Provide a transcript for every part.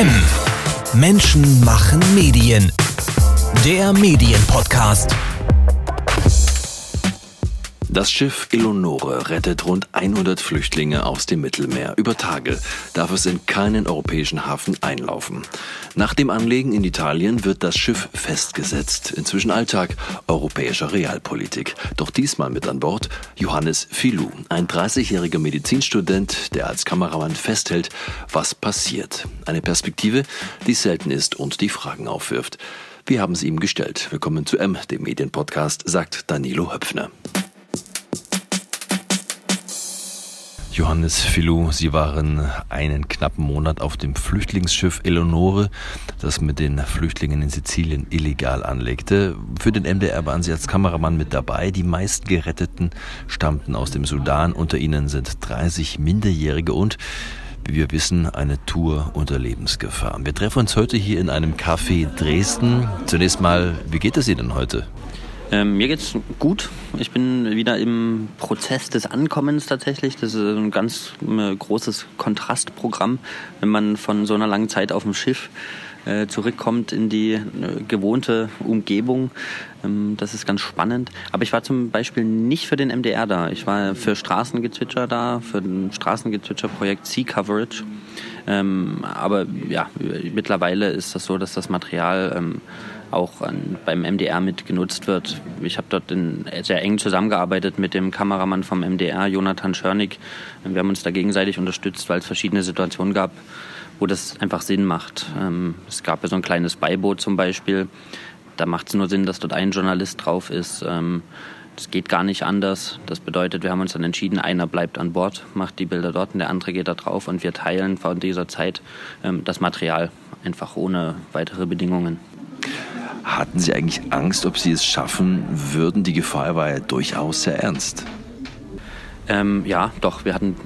M. Menschen machen Medien. Der Medienpodcast. Das Schiff Eleonore rettet rund 100 Flüchtlinge aus dem Mittelmeer. Über Tage darf es in keinen europäischen Hafen einlaufen. Nach dem Anlegen in Italien wird das Schiff festgesetzt. Inzwischen Alltag europäischer Realpolitik. Doch diesmal mit an Bord Johannes Filou, ein 30-jähriger Medizinstudent, der als Kameramann festhält, was passiert. Eine Perspektive, die selten ist und die Fragen aufwirft. Wir haben sie ihm gestellt. Willkommen zu M, dem Medienpodcast, sagt Danilo Höpfner. Johannes Filou, Sie waren einen knappen Monat auf dem Flüchtlingsschiff Eleonore, das mit den Flüchtlingen in Sizilien illegal anlegte. Für den MDR waren Sie als Kameramann mit dabei. Die meisten Geretteten stammten aus dem Sudan. Unter ihnen sind 30 Minderjährige und wie wir wissen, eine Tour unter Lebensgefahr. Wir treffen uns heute hier in einem Café Dresden. Zunächst mal, wie geht es Ihnen heute? Ähm, mir geht's gut. Ich bin wieder im Prozess des Ankommens tatsächlich. Das ist ein ganz äh, großes Kontrastprogramm, wenn man von so einer langen Zeit auf dem Schiff äh, zurückkommt in die äh, gewohnte Umgebung. Ähm, das ist ganz spannend. Aber ich war zum Beispiel nicht für den MDR da. Ich war für Straßengezwitscher da, für ein Straßengezwitscher-Projekt Sea Coverage. Ähm, aber ja, mittlerweile ist das so, dass das Material ähm, auch an, beim MDR mit genutzt wird. Ich habe dort in, sehr eng zusammengearbeitet mit dem Kameramann vom MDR, Jonathan Schörnig. Wir haben uns da gegenseitig unterstützt, weil es verschiedene Situationen gab, wo das einfach Sinn macht. Ähm, es gab ja so ein kleines Beiboot zum Beispiel. Da macht es nur Sinn, dass dort ein Journalist drauf ist. Ähm, das geht gar nicht anders. Das bedeutet, wir haben uns dann entschieden, einer bleibt an Bord, macht die Bilder dort und der andere geht da drauf und wir teilen von dieser Zeit ähm, das Material einfach ohne weitere Bedingungen. Hatten Sie eigentlich Angst, ob Sie es schaffen würden? Die Gefahr war ja durchaus sehr ernst. Ähm, ja, doch. Wir hatten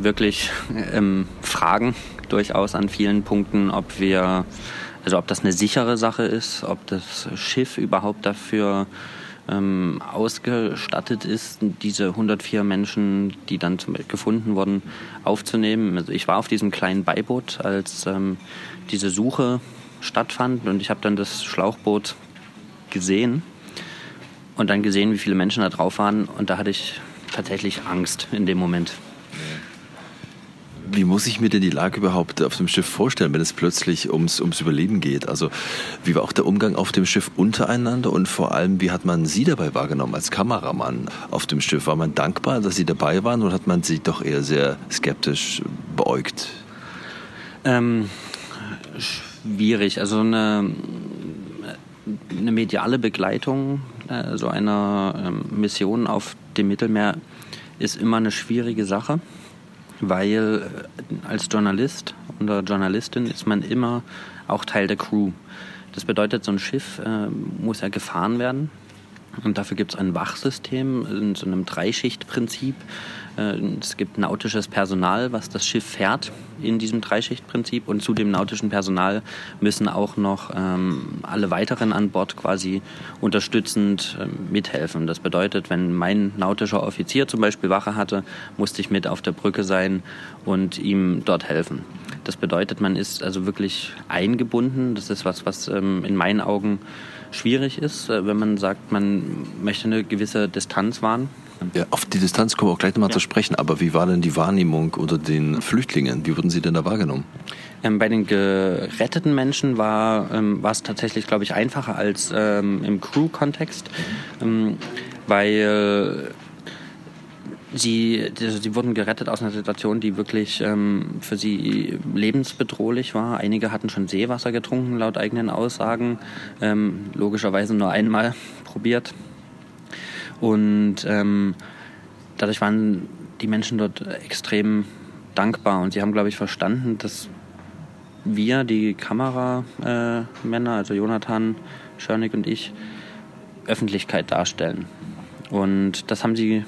wirklich ähm, Fragen durchaus an vielen Punkten, ob wir, also ob das eine sichere Sache ist, ob das Schiff überhaupt dafür ähm, ausgestattet ist, diese 104 Menschen, die dann gefunden wurden, aufzunehmen. Also ich war auf diesem kleinen Beiboot, als ähm, diese Suche stattfand. Und ich habe dann das Schlauchboot gesehen und dann gesehen, wie viele Menschen da drauf waren. Und da hatte ich tatsächlich Angst in dem Moment. Wie muss ich mir denn die Lage überhaupt auf dem Schiff vorstellen, wenn es plötzlich ums, ums Überleben geht? Also wie war auch der Umgang auf dem Schiff untereinander und vor allem, wie hat man Sie dabei wahrgenommen als Kameramann auf dem Schiff? War man dankbar, dass Sie dabei waren oder hat man Sie doch eher sehr skeptisch beäugt? Ähm, schwierig. Also eine, eine mediale Begleitung äh, so einer ähm, Mission auf dem Mittelmeer ist immer eine schwierige Sache, weil äh, als Journalist oder Journalistin ist man immer auch Teil der Crew. Das bedeutet, so ein Schiff äh, muss ja gefahren werden. Und dafür gibt es ein Wachsystem in so einem Dreischichtprinzip. Äh, es gibt nautisches Personal, was das Schiff fährt in diesem Dreischichtprinzip. Und zu dem nautischen Personal müssen auch noch ähm, alle weiteren an Bord quasi unterstützend äh, mithelfen. Das bedeutet, wenn mein nautischer Offizier zum Beispiel Wache hatte, musste ich mit auf der Brücke sein und ihm dort helfen. Das bedeutet, man ist also wirklich eingebunden. Das ist was, was ähm, in meinen Augen schwierig ist, äh, wenn man sagt, man möchte eine gewisse Distanz wahren. Ja, auf die Distanz kommen wir auch gleich nochmal ja. zu sprechen. Aber wie war denn die Wahrnehmung unter den Flüchtlingen? Wie wurden sie denn da wahrgenommen? Ähm, bei den geretteten Menschen war, ähm, war es tatsächlich, glaube ich, einfacher als ähm, im Crew-Kontext, ähm, weil Sie, sie wurden gerettet aus einer Situation, die wirklich ähm, für sie lebensbedrohlich war. Einige hatten schon Seewasser getrunken, laut eigenen Aussagen. Ähm, logischerweise nur einmal probiert. Und ähm, dadurch waren die Menschen dort extrem dankbar. Und sie haben, glaube ich, verstanden, dass wir, die Kameramänner, äh, also Jonathan, Schörnig und ich, Öffentlichkeit darstellen. Und das haben sie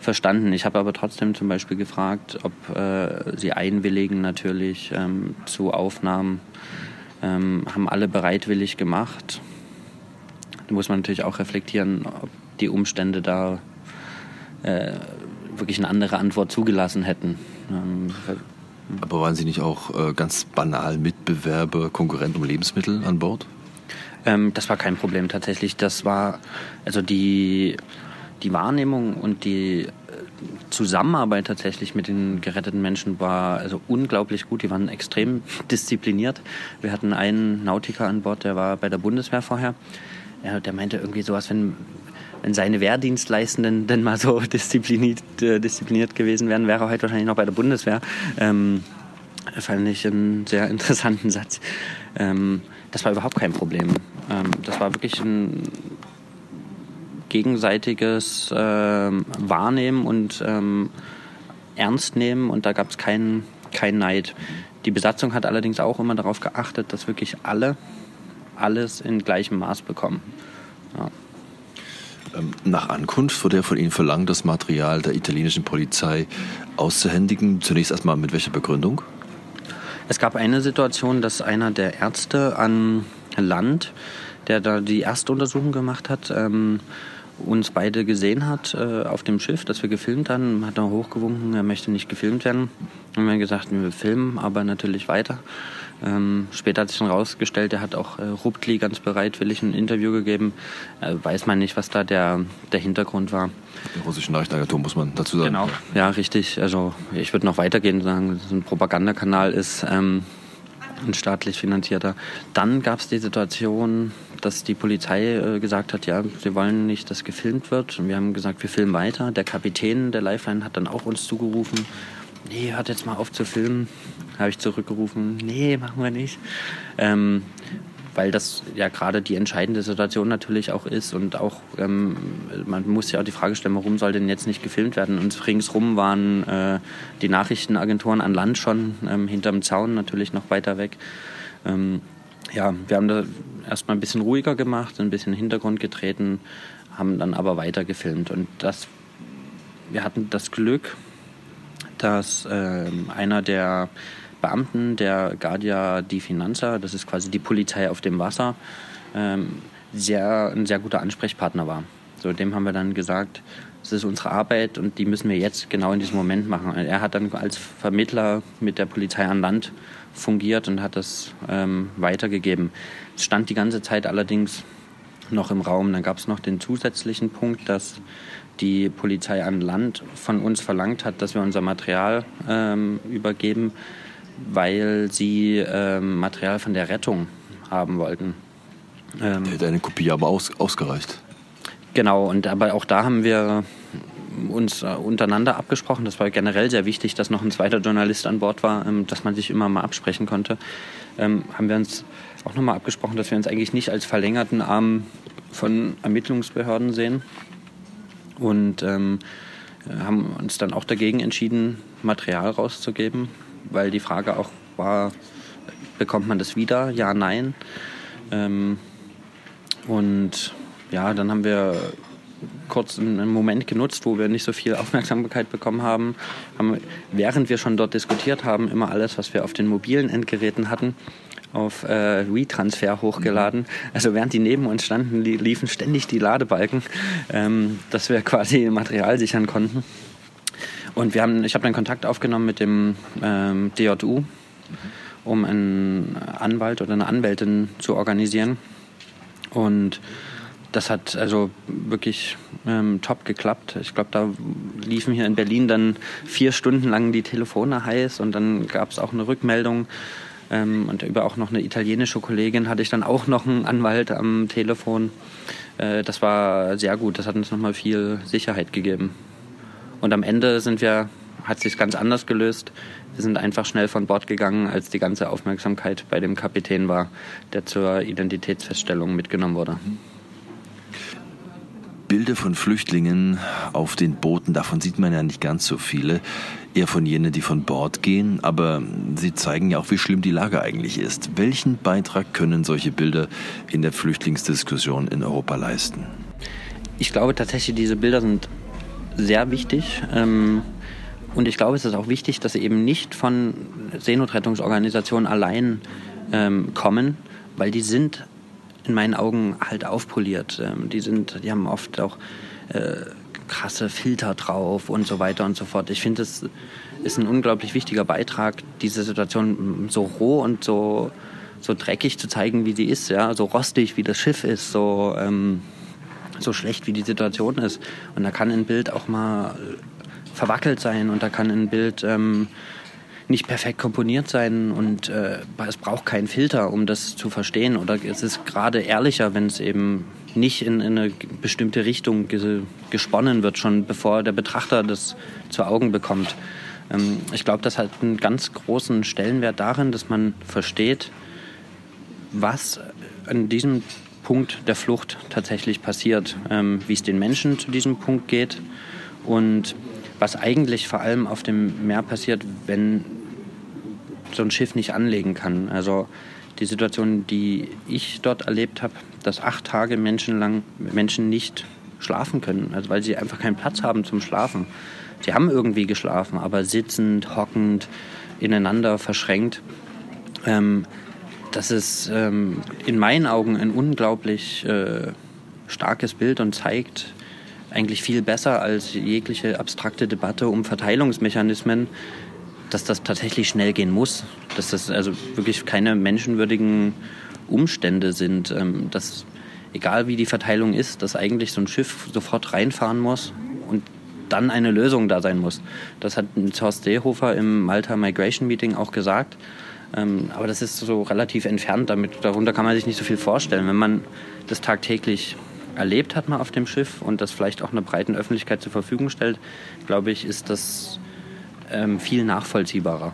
verstanden. Ich habe aber trotzdem zum Beispiel gefragt, ob äh, sie einwilligen natürlich ähm, zu Aufnahmen. Ähm, haben alle bereitwillig gemacht. Da muss man natürlich auch reflektieren, ob die Umstände da äh, wirklich eine andere Antwort zugelassen hätten. Ähm, Aber waren Sie nicht auch äh, ganz banal Mitbewerber, Konkurrent um Lebensmittel an Bord? Ähm, das war kein Problem tatsächlich. Das war also die, die Wahrnehmung und die äh, Zusammenarbeit tatsächlich mit den geretteten Menschen war also unglaublich gut. Die waren extrem diszipliniert. Wir hatten einen Nautiker an Bord, der war bei der Bundeswehr vorher. Ja, der meinte irgendwie sowas, wenn, wenn seine Wehrdienstleistenden denn mal so diszipliniert, äh, diszipliniert gewesen wären, wäre er heute wahrscheinlich noch bei der Bundeswehr. Ähm, fand ich einen sehr interessanten Satz. Ähm, das war überhaupt kein Problem. Ähm, das war wirklich ein gegenseitiges äh, Wahrnehmen und ähm, Ernst nehmen und da gab es keinen kein Neid. Die Besatzung hat allerdings auch immer darauf geachtet, dass wirklich alle alles in gleichem Maß bekommen. Ja. Ähm, nach Ankunft wurde ja von Ihnen verlangt, das Material der italienischen Polizei auszuhändigen. Zunächst erstmal mit welcher Begründung? Es gab eine Situation, dass einer der Ärzte an Land, der da die Erstuntersuchung gemacht hat, ähm, uns beide gesehen hat äh, auf dem Schiff, dass wir gefilmt haben, hat er hochgewunken, er möchte nicht gefilmt werden. Und wir haben gesagt, wir filmen, aber natürlich weiter. Ähm, später hat sich dann rausgestellt, er hat auch äh, Ruptli ganz bereitwillig ein Interview gegeben. Äh, weiß man nicht, was da der, der Hintergrund war. Der russischen Nachrichtenagentur muss man dazu sagen. Genau, ja, richtig. Also ich würde noch weitergehen und sagen, dass es ein Propagandakanal ist, ähm, ein staatlich finanzierter. Dann gab es die Situation, dass die Polizei äh, gesagt hat, ja, sie wollen nicht, dass gefilmt wird. Und wir haben gesagt, wir filmen weiter. Der Kapitän der Lifeline hat dann auch uns zugerufen, nee, hört jetzt mal auf zu filmen. Habe ich zurückgerufen, nee, machen wir nicht. Ähm, weil das ja gerade die entscheidende Situation natürlich auch ist und auch ähm, man muss ja auch die Frage stellen, warum soll denn jetzt nicht gefilmt werden? Und ringsrum waren äh, die Nachrichtenagenturen an Land schon ähm, hinterm Zaun natürlich noch weiter weg. Ähm, ja, wir haben da erstmal ein bisschen ruhiger gemacht, ein bisschen Hintergrund getreten, haben dann aber weiter gefilmt und das wir hatten das Glück, dass äh, einer der Beamten der Guardia di Finanza, das ist quasi die Polizei auf dem Wasser, ähm, sehr, ein sehr guter Ansprechpartner war. So, dem haben wir dann gesagt, es ist unsere Arbeit und die müssen wir jetzt genau in diesem Moment machen. Er hat dann als Vermittler mit der Polizei an Land fungiert und hat das ähm, weitergegeben. Es stand die ganze Zeit allerdings noch im Raum. Dann gab es noch den zusätzlichen Punkt, dass die Polizei an Land von uns verlangt hat, dass wir unser Material ähm, übergeben, weil sie ähm, Material von der Rettung haben wollten. Ähm, der hätte eine Kopie aber aus, ausgereicht. Genau, und aber auch da haben wir uns äh, untereinander abgesprochen. Das war generell sehr wichtig, dass noch ein zweiter Journalist an Bord war, ähm, dass man sich immer mal absprechen konnte. Ähm, haben wir uns auch nochmal abgesprochen, dass wir uns eigentlich nicht als verlängerten Arm von Ermittlungsbehörden sehen, und ähm, haben uns dann auch dagegen entschieden, Material rauszugeben, weil die Frage auch war, bekommt man das wieder? Ja, nein. Ähm, und ja, dann haben wir kurz einen Moment genutzt, wo wir nicht so viel Aufmerksamkeit bekommen haben, haben, während wir schon dort diskutiert haben, immer alles, was wir auf den mobilen Endgeräten hatten, auf äh, WeTransfer hochgeladen. Also während die neben uns standen, li liefen ständig die Ladebalken, ähm, dass wir quasi Material sichern konnten. Und wir haben, ich habe dann Kontakt aufgenommen mit dem ähm, DJU, um einen Anwalt oder eine Anwältin zu organisieren. Und das hat also wirklich ähm, top geklappt. Ich glaube, da liefen hier in Berlin dann vier Stunden lang die Telefone heiß und dann gab es auch eine Rückmeldung ähm, und über auch noch eine italienische Kollegin hatte ich dann auch noch einen Anwalt am Telefon. Äh, das war sehr gut. Das hat uns nochmal viel Sicherheit gegeben. Und am Ende sind wir, hat sich ganz anders gelöst. Wir sind einfach schnell von Bord gegangen, als die ganze Aufmerksamkeit bei dem Kapitän war, der zur Identitätsfeststellung mitgenommen wurde. Bilder von Flüchtlingen auf den Booten, davon sieht man ja nicht ganz so viele, eher von jenen, die von Bord gehen, aber sie zeigen ja auch, wie schlimm die Lage eigentlich ist. Welchen Beitrag können solche Bilder in der Flüchtlingsdiskussion in Europa leisten? Ich glaube tatsächlich, diese Bilder sind sehr wichtig. Ähm, und ich glaube, es ist auch wichtig, dass sie eben nicht von Seenotrettungsorganisationen allein ähm, kommen, weil die sind in meinen Augen halt aufpoliert. Ähm, die sind, die haben oft auch äh, krasse Filter drauf und so weiter und so fort. Ich finde, es ist ein unglaublich wichtiger Beitrag, diese Situation so roh und so, so dreckig zu zeigen, wie sie ist, ja, so rostig, wie das Schiff ist, so, ähm, so schlecht, wie die Situation ist. Und da kann ein Bild auch mal verwackelt sein und da kann ein Bild ähm, nicht perfekt komponiert sein und äh, es braucht keinen Filter, um das zu verstehen. Oder es ist gerade ehrlicher, wenn es eben nicht in, in eine bestimmte Richtung ge gesponnen wird, schon bevor der Betrachter das zu Augen bekommt. Ähm, ich glaube, das hat einen ganz großen Stellenwert darin, dass man versteht, was an diesem Punkt der Flucht tatsächlich passiert, ähm, wie es den Menschen zu diesem Punkt geht und was eigentlich vor allem auf dem Meer passiert, wenn so ein Schiff nicht anlegen kann. Also die Situation, die ich dort erlebt habe, dass acht Tage Menschen lang Menschen nicht schlafen können, also weil sie einfach keinen Platz haben zum Schlafen. Sie haben irgendwie geschlafen, aber sitzend, hockend, ineinander verschränkt. Ähm, das ist ähm, in meinen Augen ein unglaublich äh, starkes Bild und zeigt eigentlich viel besser als jegliche abstrakte Debatte um Verteilungsmechanismen, dass das tatsächlich schnell gehen muss, dass das also wirklich keine menschenwürdigen Umstände sind, ähm, dass egal wie die Verteilung ist, dass eigentlich so ein Schiff sofort reinfahren muss und dann eine Lösung da sein muss. Das hat Horst Seehofer im Malta Migration Meeting auch gesagt. Ähm, aber das ist so relativ entfernt, damit, darunter kann man sich nicht so viel vorstellen. Wenn man das tagtäglich erlebt hat mal auf dem Schiff und das vielleicht auch einer breiten Öffentlichkeit zur Verfügung stellt, glaube ich, ist das ähm, viel nachvollziehbarer.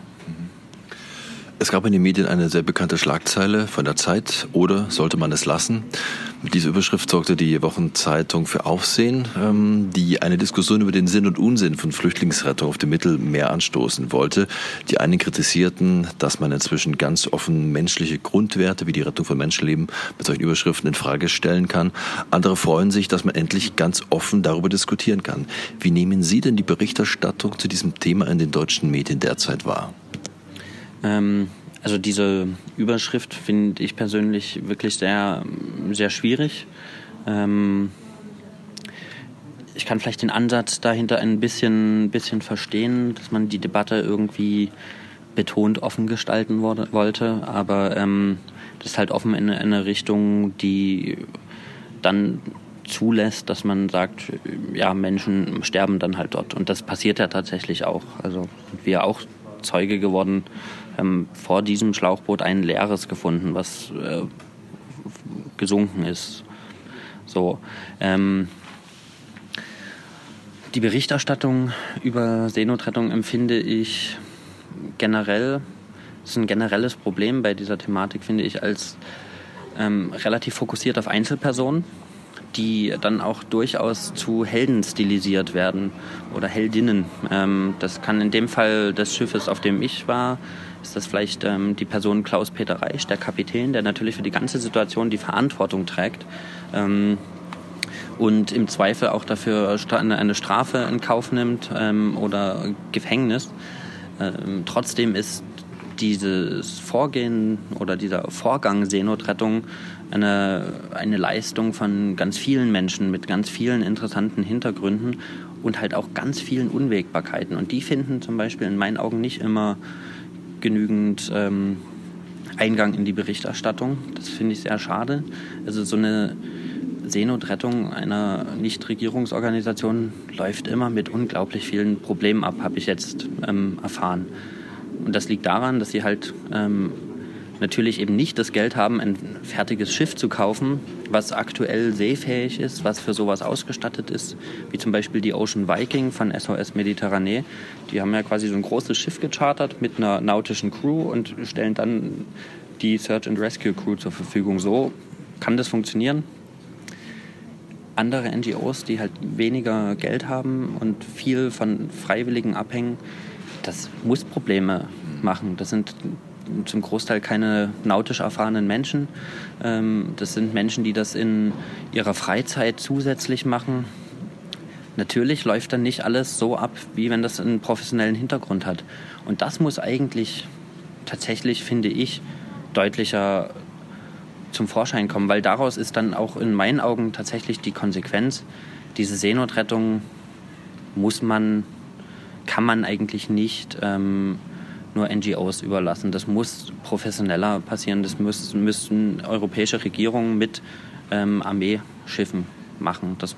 Es gab in den Medien eine sehr bekannte Schlagzeile von der Zeit, oder sollte man es lassen? Mit dieser Überschrift sorgte die Wochenzeitung für Aufsehen, ähm, die eine Diskussion über den Sinn und Unsinn von Flüchtlingsrettung auf dem Mittelmeer anstoßen wollte. Die einen kritisierten, dass man inzwischen ganz offen menschliche Grundwerte wie die Rettung von Menschenleben mit solchen Überschriften in Frage stellen kann. Andere freuen sich, dass man endlich ganz offen darüber diskutieren kann. Wie nehmen Sie denn die Berichterstattung zu diesem Thema in den deutschen Medien derzeit wahr? Ähm, also diese Überschrift finde ich persönlich wirklich sehr, sehr schwierig. Ähm, ich kann vielleicht den Ansatz dahinter ein bisschen, bisschen verstehen, dass man die Debatte irgendwie betont offen gestalten wurde, wollte, aber ähm, das ist halt offen in eine Richtung, die dann zulässt, dass man sagt, ja, Menschen sterben dann halt dort. Und das passiert ja tatsächlich auch. Also wir auch Zeuge geworden, ähm, vor diesem Schlauchboot ein leeres gefunden, was äh, gesunken ist. So. Ähm, die Berichterstattung über Seenotrettung empfinde ich generell, das ist ein generelles Problem bei dieser Thematik, finde ich, als ähm, relativ fokussiert auf Einzelpersonen die dann auch durchaus zu Helden stilisiert werden oder Heldinnen. Ähm, das kann in dem Fall des Schiffes, auf dem ich war, ist das vielleicht ähm, die Person Klaus-Peter Reich, der Kapitän, der natürlich für die ganze Situation die Verantwortung trägt. Ähm, und im Zweifel auch dafür eine Strafe in Kauf nimmt ähm, oder Gefängnis. Ähm, trotzdem ist dieses Vorgehen oder dieser Vorgang Seenotrettung eine, eine Leistung von ganz vielen Menschen mit ganz vielen interessanten Hintergründen und halt auch ganz vielen Unwägbarkeiten. Und die finden zum Beispiel in meinen Augen nicht immer genügend ähm, Eingang in die Berichterstattung. Das finde ich sehr schade. Also so eine Seenotrettung einer Nichtregierungsorganisation läuft immer mit unglaublich vielen Problemen ab, habe ich jetzt ähm, erfahren. Und das liegt daran, dass sie halt ähm, natürlich eben nicht das Geld haben, ein fertiges Schiff zu kaufen, was aktuell seefähig ist, was für sowas ausgestattet ist, wie zum Beispiel die Ocean Viking von SOS Mediterranee. Die haben ja quasi so ein großes Schiff gechartert mit einer nautischen Crew und stellen dann die Search and Rescue Crew zur Verfügung. So kann das funktionieren. Andere NGOs, die halt weniger Geld haben und viel von Freiwilligen abhängen, das muss Probleme machen. Das sind zum Großteil keine nautisch erfahrenen Menschen. Ähm, das sind Menschen, die das in ihrer Freizeit zusätzlich machen. Natürlich läuft dann nicht alles so ab, wie wenn das einen professionellen Hintergrund hat. Und das muss eigentlich tatsächlich, finde ich, deutlicher zum Vorschein kommen, weil daraus ist dann auch in meinen Augen tatsächlich die Konsequenz, diese Seenotrettung muss man, kann man eigentlich nicht ähm, nur NGOs überlassen. Das muss professioneller passieren. Das müssen, müssen europäische Regierungen mit ähm, Armeeschiffen machen. Das,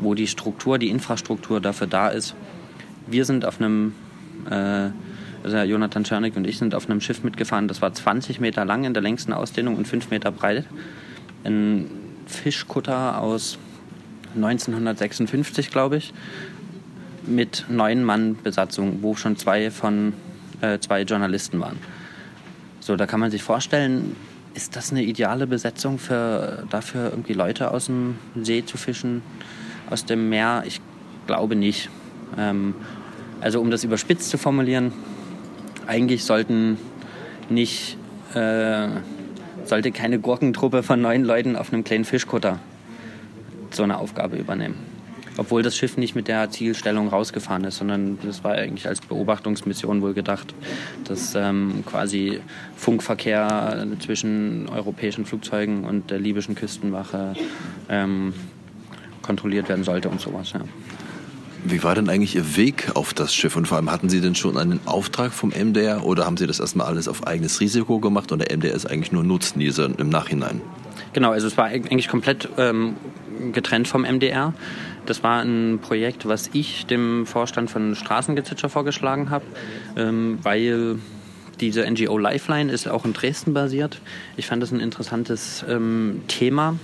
wo die Struktur, die Infrastruktur dafür da ist. Wir sind auf einem, äh, also Jonathan Czernik und ich sind auf einem Schiff mitgefahren, das war 20 Meter lang in der längsten Ausdehnung und 5 Meter breit. Ein Fischkutter aus 1956, glaube ich, mit neun Mann Besatzung, wo schon zwei von äh, zwei Journalisten waren. So, da kann man sich vorstellen, ist das eine ideale Besetzung für dafür irgendwie Leute aus dem See zu fischen, aus dem Meer? Ich glaube nicht. Ähm, also um das überspitzt zu formulieren, eigentlich sollten nicht äh, sollte keine Gurkentruppe von neun Leuten auf einem kleinen Fischkutter so eine Aufgabe übernehmen. Obwohl das Schiff nicht mit der Zielstellung rausgefahren ist, sondern das war eigentlich als Beobachtungsmission wohl gedacht, dass ähm, quasi Funkverkehr zwischen europäischen Flugzeugen und der libyschen Küstenwache ähm, kontrolliert werden sollte und sowas. Ja. Wie war denn eigentlich Ihr Weg auf das Schiff? Und vor allem hatten Sie denn schon einen Auftrag vom MDR oder haben Sie das erstmal alles auf eigenes Risiko gemacht und der MDR ist eigentlich nur Nutznießer im Nachhinein? Genau, also es war eigentlich komplett ähm, getrennt vom MDR. Das war ein Projekt, was ich dem Vorstand von Straßengezitscher vorgeschlagen habe, ähm, weil diese NGO Lifeline ist auch in Dresden basiert. Ich fand das ein interessantes ähm, Thema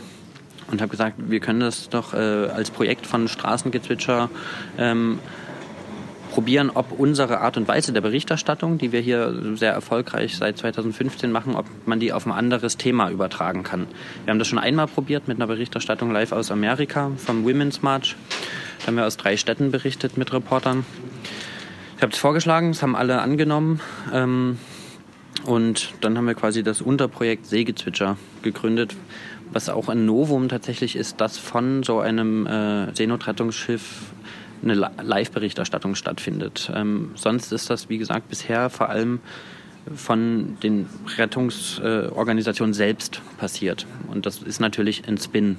und habe gesagt, wir können das doch äh, als Projekt von Straßengezwitscher ähm, probieren, ob unsere Art und Weise der Berichterstattung, die wir hier sehr erfolgreich seit 2015 machen, ob man die auf ein anderes Thema übertragen kann. Wir haben das schon einmal probiert mit einer Berichterstattung live aus Amerika vom Women's March. Da haben wir aus drei Städten berichtet mit Reportern. Ich habe es vorgeschlagen, es haben alle angenommen. Ähm, und dann haben wir quasi das Unterprojekt Seegezwitscher gegründet, was auch ein Novum tatsächlich ist, dass von so einem äh, Seenotrettungsschiff eine Live-Berichterstattung stattfindet. Ähm, sonst ist das, wie gesagt, bisher vor allem von den Rettungsorganisationen äh, selbst passiert. Und das ist natürlich ein Spin.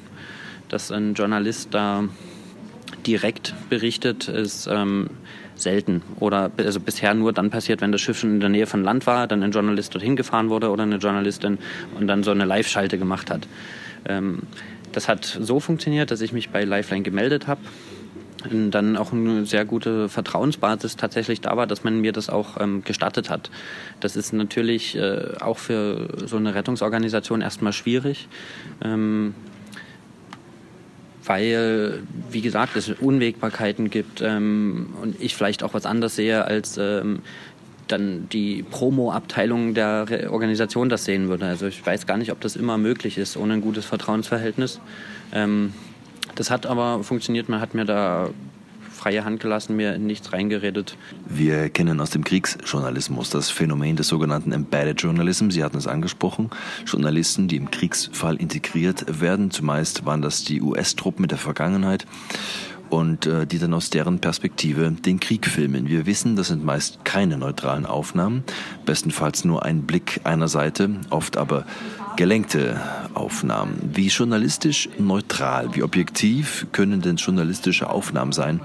Dass ein Journalist da direkt berichtet, ist ähm, selten. Oder also bisher nur dann passiert, wenn das Schiff schon in der Nähe von Land war, dann ein Journalist dorthin gefahren wurde oder eine Journalistin und dann so eine Live-Schalte gemacht hat. Ähm, das hat so funktioniert, dass ich mich bei Lifeline gemeldet habe dann auch eine sehr gute Vertrauensbasis tatsächlich da war, dass man mir das auch ähm, gestattet hat. Das ist natürlich äh, auch für so eine Rettungsorganisation erstmal schwierig. Ähm, weil, wie gesagt, es Unwägbarkeiten gibt ähm, und ich vielleicht auch was anderes sehe, als ähm, dann die Promo-Abteilung der Re Organisation das sehen würde. Also ich weiß gar nicht, ob das immer möglich ist ohne ein gutes Vertrauensverhältnis. Das hat aber funktioniert, man hat mir da freie Hand gelassen, mir nichts reingeredet. Wir kennen aus dem Kriegsjournalismus das Phänomen des sogenannten Embedded Journalism. Sie hatten es angesprochen. Journalisten, die im Kriegsfall integriert werden. Zumeist waren das die US-Truppen mit der Vergangenheit und äh, die dann aus deren Perspektive den Krieg filmen. Wir wissen, das sind meist keine neutralen Aufnahmen, bestenfalls nur ein Blick einer Seite, oft aber gelenkte Aufnahmen. Wie journalistisch neutral, wie objektiv können denn journalistische Aufnahmen sein,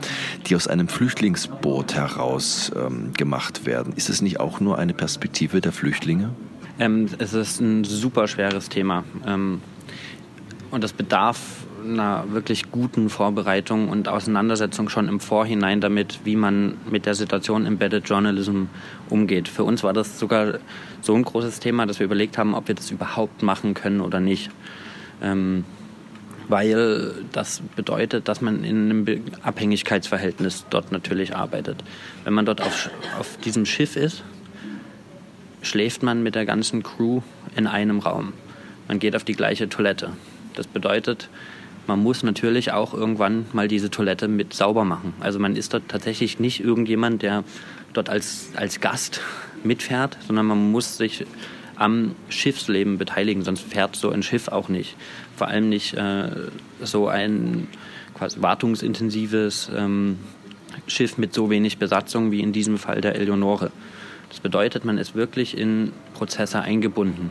die aus einem Flüchtlingsboot heraus ähm, gemacht werden? Ist es nicht auch nur eine Perspektive der Flüchtlinge? Ähm, es ist ein super schweres Thema. Ähm, und das bedarf einer wirklich guten Vorbereitung und Auseinandersetzung schon im Vorhinein damit, wie man mit der Situation Embedded Journalism umgeht. Für uns war das sogar so ein großes Thema, dass wir überlegt haben, ob wir das überhaupt machen können oder nicht. Ähm, weil das bedeutet, dass man in einem Abhängigkeitsverhältnis dort natürlich arbeitet. Wenn man dort auf, auf diesem Schiff ist, schläft man mit der ganzen Crew in einem Raum. Man geht auf die gleiche Toilette. Das bedeutet, man muss natürlich auch irgendwann mal diese Toilette mit sauber machen. Also man ist dort tatsächlich nicht irgendjemand, der dort als, als Gast mitfährt, sondern man muss sich am Schiffsleben beteiligen, sonst fährt so ein Schiff auch nicht. Vor allem nicht äh, so ein quasi wartungsintensives ähm, Schiff mit so wenig Besatzung wie in diesem Fall der Eleonore. Das bedeutet, man ist wirklich in Prozesse eingebunden.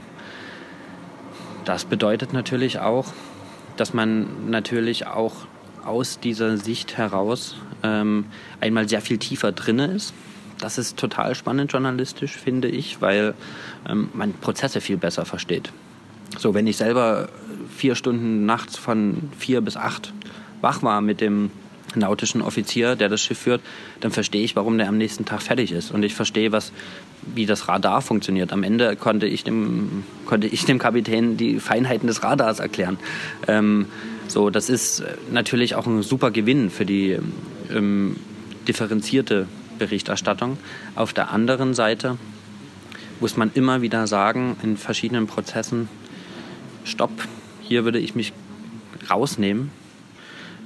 Das bedeutet natürlich auch, dass man natürlich auch aus dieser Sicht heraus ähm, einmal sehr viel tiefer drinne ist. Das ist total spannend journalistisch, finde ich, weil ähm, man Prozesse viel besser versteht. So, wenn ich selber vier Stunden nachts von vier bis acht wach war mit dem nautischen Offizier, der das Schiff führt, dann verstehe ich, warum der am nächsten Tag fertig ist. Und ich verstehe, was, wie das Radar funktioniert. Am Ende konnte ich dem, konnte ich dem Kapitän die Feinheiten des Radars erklären. Ähm, so, das ist natürlich auch ein super Gewinn für die ähm, differenzierte Berichterstattung. Auf der anderen Seite muss man immer wieder sagen, in verschiedenen Prozessen, stopp, hier würde ich mich rausnehmen,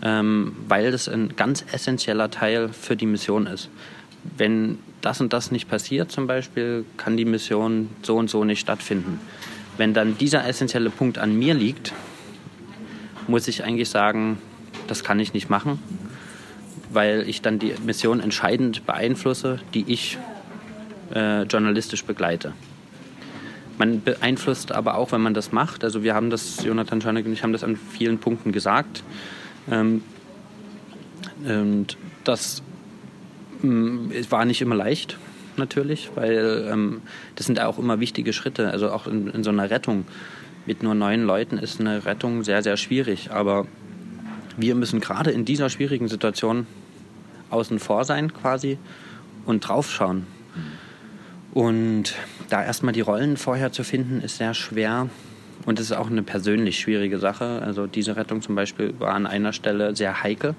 ähm, weil das ein ganz essentieller Teil für die Mission ist. Wenn das und das nicht passiert zum Beispiel, kann die Mission so und so nicht stattfinden. Wenn dann dieser essentielle Punkt an mir liegt, muss ich eigentlich sagen, das kann ich nicht machen, weil ich dann die Mission entscheidend beeinflusse, die ich äh, journalistisch begleite. Man beeinflusst aber auch, wenn man das macht. Also wir haben das, Jonathan Schöneck und ich haben das an vielen Punkten gesagt. Ähm, und das ähm, war nicht immer leicht, natürlich, weil ähm, das sind auch immer wichtige Schritte. Also auch in, in so einer Rettung mit nur neun Leuten ist eine Rettung sehr, sehr schwierig. Aber wir müssen gerade in dieser schwierigen Situation außen vor sein quasi und draufschauen. Und da erstmal die Rollen vorher zu finden, ist sehr schwer. Und es ist auch eine persönlich schwierige Sache. Also diese Rettung zum Beispiel war an einer Stelle sehr heikel,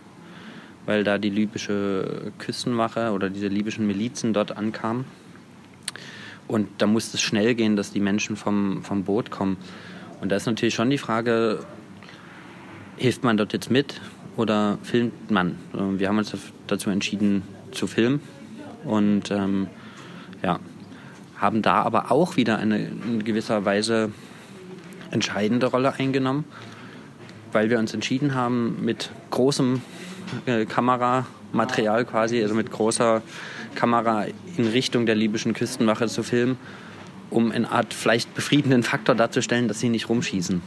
weil da die libysche Küstenwache oder diese libyschen Milizen dort ankamen. Und da musste es schnell gehen, dass die Menschen vom, vom Boot kommen. Und da ist natürlich schon die Frage, hilft man dort jetzt mit oder filmt man? Wir haben uns dazu entschieden zu filmen und ähm, ja, haben da aber auch wieder eine in gewisser Weise entscheidende Rolle eingenommen, weil wir uns entschieden haben, mit großem äh, Kameramaterial quasi, also mit großer Kamera in Richtung der libyschen Küstenwache zu filmen, um eine Art vielleicht befriedenden Faktor darzustellen, dass sie nicht rumschießen.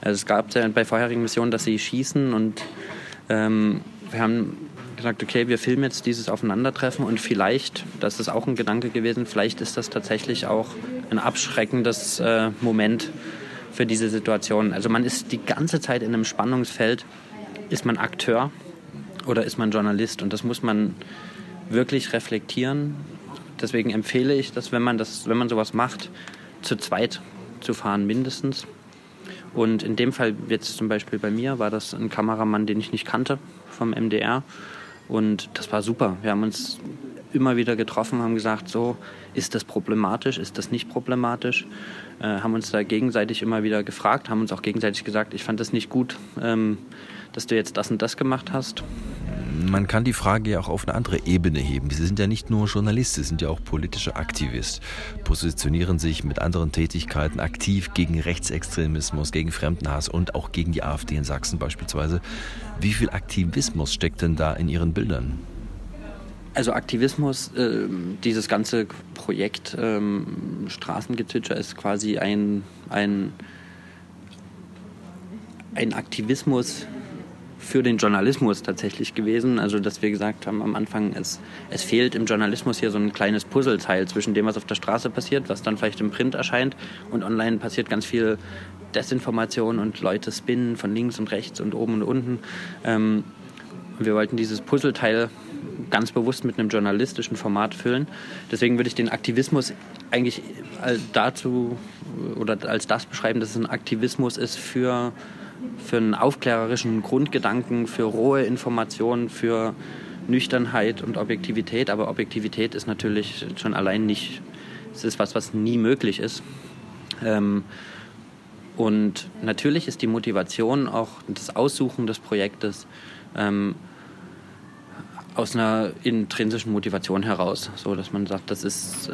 Also es gab ja bei vorherigen Missionen, dass sie schießen und ähm, wir haben gesagt, okay, wir filmen jetzt dieses Aufeinandertreffen und vielleicht, das ist auch ein Gedanke gewesen, vielleicht ist das tatsächlich auch ein abschreckendes äh, Moment für diese Situation. Also man ist die ganze Zeit in einem Spannungsfeld, ist man Akteur oder ist man Journalist und das muss man wirklich reflektieren. Deswegen empfehle ich, dass wenn man das, wenn man sowas macht, zu zweit zu fahren mindestens. Und in dem Fall jetzt zum Beispiel bei mir war das ein Kameramann, den ich nicht kannte vom MDR. Und das war super. Wir haben uns immer wieder getroffen, haben gesagt, so, ist das problematisch, ist das nicht problematisch? Äh, haben uns da gegenseitig immer wieder gefragt, haben uns auch gegenseitig gesagt, ich fand das nicht gut, ähm, dass du jetzt das und das gemacht hast. Man kann die Frage ja auch auf eine andere Ebene heben. Sie sind ja nicht nur Journalist, Sie sind ja auch politischer Aktivist, positionieren sich mit anderen Tätigkeiten aktiv gegen Rechtsextremismus, gegen Fremdenhass und auch gegen die AfD in Sachsen beispielsweise. Wie viel Aktivismus steckt denn da in Ihren Bildern? Also Aktivismus, äh, dieses ganze Projekt ähm, Straßengezwitscher ist quasi ein, ein, ein Aktivismus für den Journalismus tatsächlich gewesen. Also dass wir gesagt haben am Anfang, es, es fehlt im Journalismus hier so ein kleines Puzzleteil zwischen dem, was auf der Straße passiert, was dann vielleicht im Print erscheint und online passiert ganz viel Desinformation und Leute spinnen von links und rechts und oben und unten. Ähm, wir wollten dieses Puzzleteil ganz bewusst mit einem journalistischen Format füllen. Deswegen würde ich den Aktivismus eigentlich dazu oder als das beschreiben, dass es ein Aktivismus ist für, für einen aufklärerischen Grundgedanken, für rohe Informationen, für Nüchternheit und Objektivität. Aber Objektivität ist natürlich schon allein nicht, es ist was, was nie möglich ist. Ähm, und natürlich ist die Motivation auch das Aussuchen des Projektes ähm, aus einer intrinsischen Motivation heraus, so dass man sagt, das ist, äh,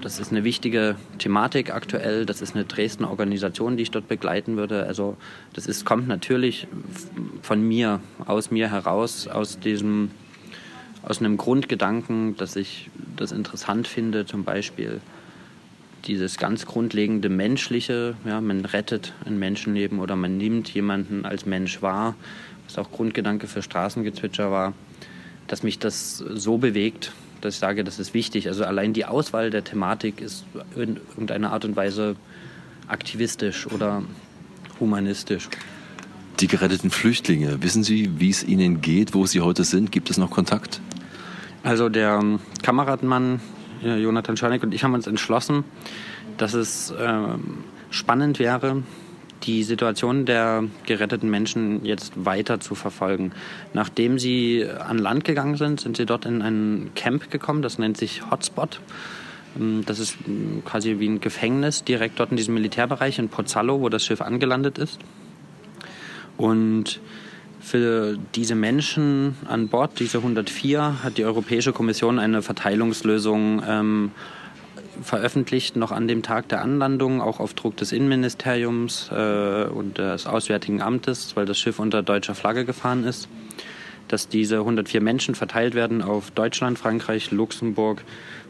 das ist eine wichtige Thematik aktuell, das ist eine Dresdner Organisation, die ich dort begleiten würde. Also das ist, kommt natürlich von mir, aus mir heraus, aus diesem, aus einem Grundgedanken, dass ich das interessant finde, zum Beispiel dieses ganz grundlegende Menschliche, ja, man rettet ein Menschenleben oder man nimmt jemanden als Mensch wahr was auch Grundgedanke für Straßengezwitscher war, dass mich das so bewegt, dass ich sage, das ist wichtig. Also allein die Auswahl der Thematik ist in irgendeiner Art und Weise aktivistisch oder humanistisch. Die geretteten Flüchtlinge, wissen Sie, wie es ihnen geht, wo sie heute sind? Gibt es noch Kontakt? Also der ähm, Kameradmann äh, Jonathan Schörnig und ich haben uns entschlossen, dass es ähm, spannend wäre, die Situation der geretteten Menschen jetzt weiter zu verfolgen. Nachdem sie an Land gegangen sind, sind sie dort in ein Camp gekommen, das nennt sich Hotspot. Ähm, das ist ähm, quasi wie ein Gefängnis direkt dort in diesem Militärbereich in Pozzallo, wo das Schiff angelandet ist. Und für diese Menschen an Bord, diese 104, hat die Europäische Kommission eine Verteilungslösung ähm, veröffentlicht, noch an dem Tag der Anlandung, auch auf Druck des Innenministeriums äh, und des Auswärtigen Amtes, weil das Schiff unter deutscher Flagge gefahren ist, dass diese 104 Menschen verteilt werden auf Deutschland, Frankreich, Luxemburg,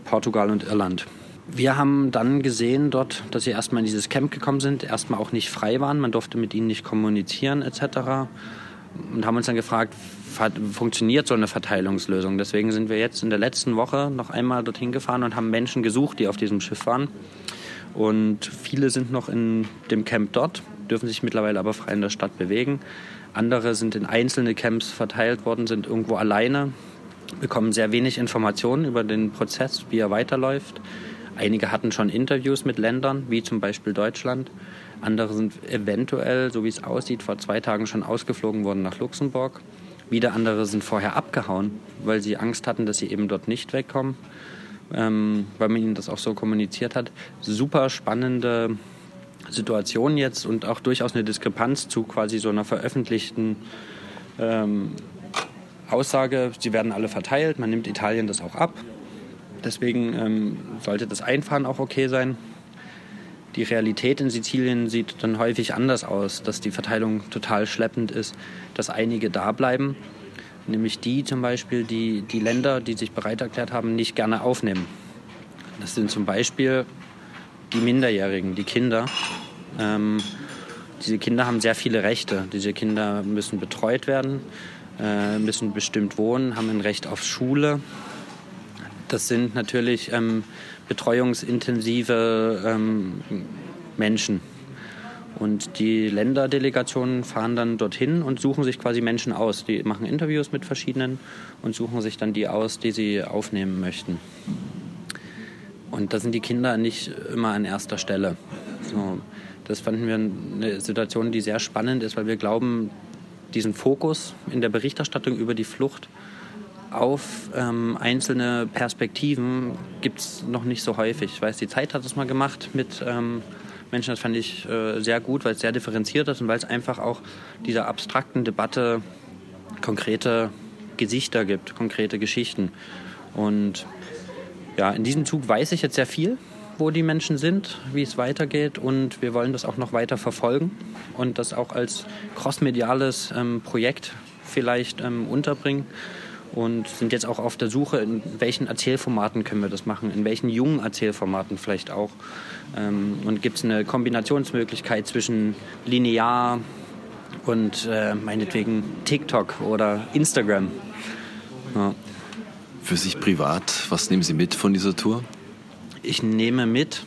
Portugal und Irland. Wir haben dann gesehen dort, dass sie erstmal in dieses Camp gekommen sind, erstmal auch nicht frei waren, man durfte mit ihnen nicht kommunizieren etc. Und haben uns dann gefragt, funktioniert so eine Verteilungslösung. Deswegen sind wir jetzt in der letzten Woche noch einmal dorthin gefahren und haben Menschen gesucht, die auf diesem Schiff waren. Und viele sind noch in dem Camp dort, dürfen sich mittlerweile aber frei in der Stadt bewegen. Andere sind in einzelne Camps verteilt worden, sind irgendwo alleine, bekommen sehr wenig Informationen über den Prozess, wie er weiterläuft. Einige hatten schon Interviews mit Ländern, wie zum Beispiel Deutschland. Andere sind eventuell, so wie es aussieht, vor zwei Tagen schon ausgeflogen worden nach Luxemburg. Wieder andere sind vorher abgehauen, weil sie Angst hatten, dass sie eben dort nicht wegkommen, ähm, weil man ihnen das auch so kommuniziert hat. Super spannende Situation jetzt und auch durchaus eine Diskrepanz zu quasi so einer veröffentlichten ähm, Aussage, sie werden alle verteilt, man nimmt Italien das auch ab. Deswegen ähm, sollte das Einfahren auch okay sein. Die Realität in Sizilien sieht dann häufig anders aus, dass die Verteilung total schleppend ist, dass einige da bleiben, nämlich die zum Beispiel, die die Länder, die sich bereit erklärt haben, nicht gerne aufnehmen. Das sind zum Beispiel die Minderjährigen, die Kinder. Ähm, diese Kinder haben sehr viele Rechte. Diese Kinder müssen betreut werden, äh, müssen bestimmt wohnen, haben ein Recht auf Schule. Das sind natürlich ähm, betreuungsintensive ähm, Menschen. Und die Länderdelegationen fahren dann dorthin und suchen sich quasi Menschen aus. Die machen Interviews mit verschiedenen und suchen sich dann die aus, die sie aufnehmen möchten. Und da sind die Kinder nicht immer an erster Stelle. So, das fanden wir eine Situation, die sehr spannend ist, weil wir glauben, diesen Fokus in der Berichterstattung über die Flucht auf ähm, einzelne Perspektiven gibt es noch nicht so häufig. Ich weiß, die Zeit hat es mal gemacht mit ähm, Menschen, das fand ich äh, sehr gut, weil es sehr differenziert ist und weil es einfach auch dieser abstrakten Debatte konkrete Gesichter gibt, konkrete Geschichten. Und ja, in diesem Zug weiß ich jetzt sehr viel, wo die Menschen sind, wie es weitergeht und wir wollen das auch noch weiter verfolgen und das auch als crossmediales ähm, Projekt vielleicht ähm, unterbringen und sind jetzt auch auf der Suche, in welchen Erzählformaten können wir das machen, in welchen jungen Erzählformaten vielleicht auch. Ähm, und gibt es eine Kombinationsmöglichkeit zwischen linear und äh, meinetwegen TikTok oder Instagram. Ja. Für sich privat, was nehmen Sie mit von dieser Tour? Ich nehme mit,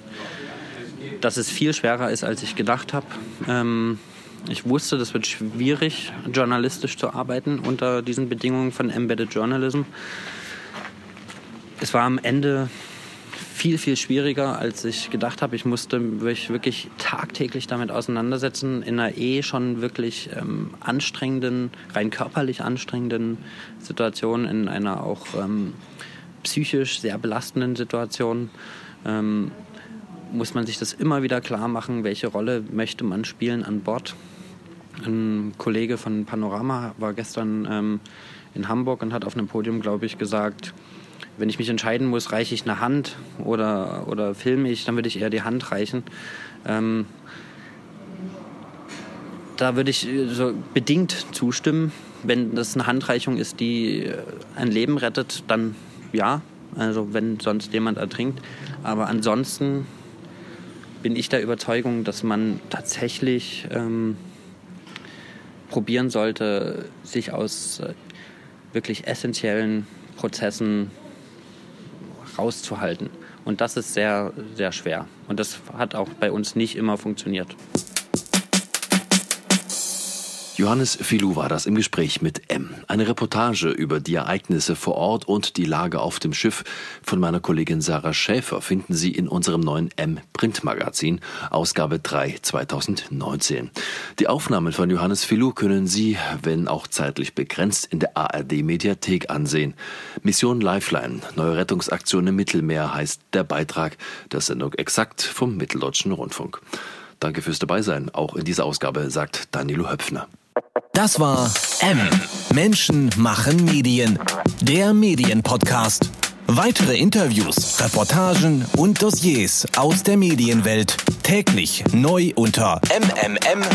dass es viel schwerer ist, als ich gedacht habe. Ähm, ich wusste, das wird schwierig, journalistisch zu arbeiten unter diesen Bedingungen von Embedded Journalism. Es war am Ende viel, viel schwieriger, als ich gedacht habe. Ich musste mich wirklich tagtäglich damit auseinandersetzen, in einer eh schon wirklich ähm, anstrengenden, rein körperlich anstrengenden Situation, in einer auch ähm, psychisch sehr belastenden Situation. Ähm, muss man sich das immer wieder klar machen, welche Rolle möchte man spielen an Bord ein Kollege von Panorama war gestern ähm, in Hamburg und hat auf einem Podium, glaube ich, gesagt, wenn ich mich entscheiden muss, reiche ich eine Hand oder, oder filme ich, dann würde ich eher die Hand reichen. Ähm, da würde ich äh, so bedingt zustimmen. Wenn das eine Handreichung ist, die äh, ein Leben rettet, dann ja. Also wenn sonst jemand ertrinkt. Aber ansonsten bin ich der Überzeugung, dass man tatsächlich ähm, probieren sollte, sich aus äh, wirklich essentiellen Prozessen rauszuhalten. Und das ist sehr, sehr schwer. Und das hat auch bei uns nicht immer funktioniert. Johannes Filou war das im Gespräch mit M. Eine Reportage über die Ereignisse vor Ort und die Lage auf dem Schiff von meiner Kollegin Sarah Schäfer finden Sie in unserem neuen M Printmagazin, Ausgabe 3 2019. Die Aufnahmen von Johannes Filou können Sie, wenn auch zeitlich begrenzt, in der ARD Mediathek ansehen. Mission Lifeline, neue Rettungsaktion im Mittelmeer heißt der Beitrag der Sendung exakt vom Mitteldeutschen Rundfunk. Danke fürs Dabeisein, auch in dieser Ausgabe, sagt Danilo Höpfner. Das war M. Menschen machen Medien. Der Medienpodcast. Weitere Interviews, Reportagen und Dossiers aus der Medienwelt täglich neu unter mmm.verdi.de.